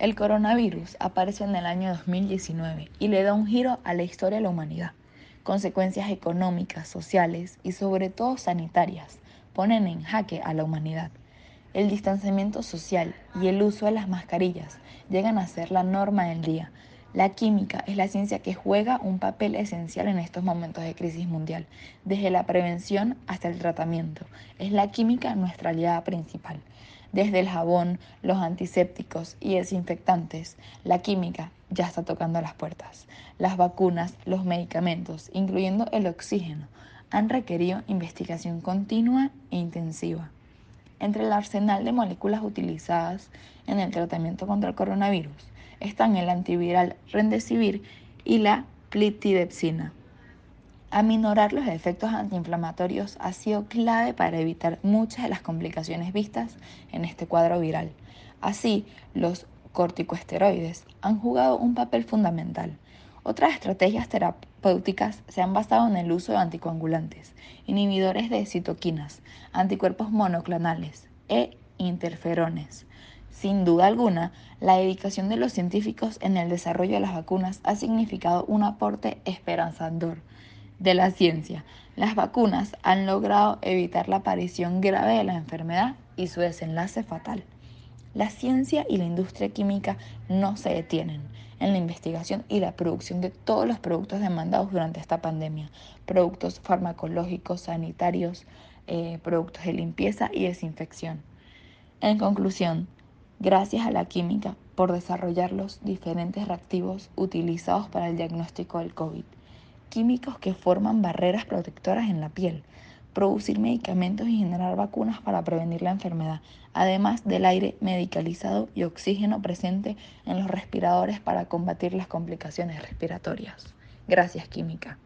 El coronavirus aparece en el año 2019 y le da un giro a la historia de la humanidad. Consecuencias económicas, sociales y sobre todo sanitarias ponen en jaque a la humanidad. El distanciamiento social y el uso de las mascarillas llegan a ser la norma del día. La química es la ciencia que juega un papel esencial en estos momentos de crisis mundial, desde la prevención hasta el tratamiento. Es la química nuestra aliada principal. Desde el jabón, los antisépticos y desinfectantes, la química ya está tocando las puertas. Las vacunas, los medicamentos, incluyendo el oxígeno, han requerido investigación continua e intensiva. Entre el arsenal de moléculas utilizadas en el tratamiento contra el coronavirus están el antiviral Remdesivir y la plitidepsina. Aminorar los efectos antiinflamatorios ha sido clave para evitar muchas de las complicaciones vistas en este cuadro viral. Así, los corticosteroides han jugado un papel fundamental. Otras estrategias terapéuticas se han basado en el uso de anticoagulantes, inhibidores de citoquinas, anticuerpos monoclonales e interferones. Sin duda alguna, la dedicación de los científicos en el desarrollo de las vacunas ha significado un aporte esperanzador de la ciencia. Las vacunas han logrado evitar la aparición grave de la enfermedad y su desenlace fatal. La ciencia y la industria química no se detienen en la investigación y la producción de todos los productos demandados durante esta pandemia, productos farmacológicos, sanitarios, eh, productos de limpieza y desinfección. En conclusión, gracias a la química por desarrollar los diferentes reactivos utilizados para el diagnóstico del COVID químicos que forman barreras protectoras en la piel, producir medicamentos y generar vacunas para prevenir la enfermedad, además del aire medicalizado y oxígeno presente en los respiradores para combatir las complicaciones respiratorias. Gracias, química.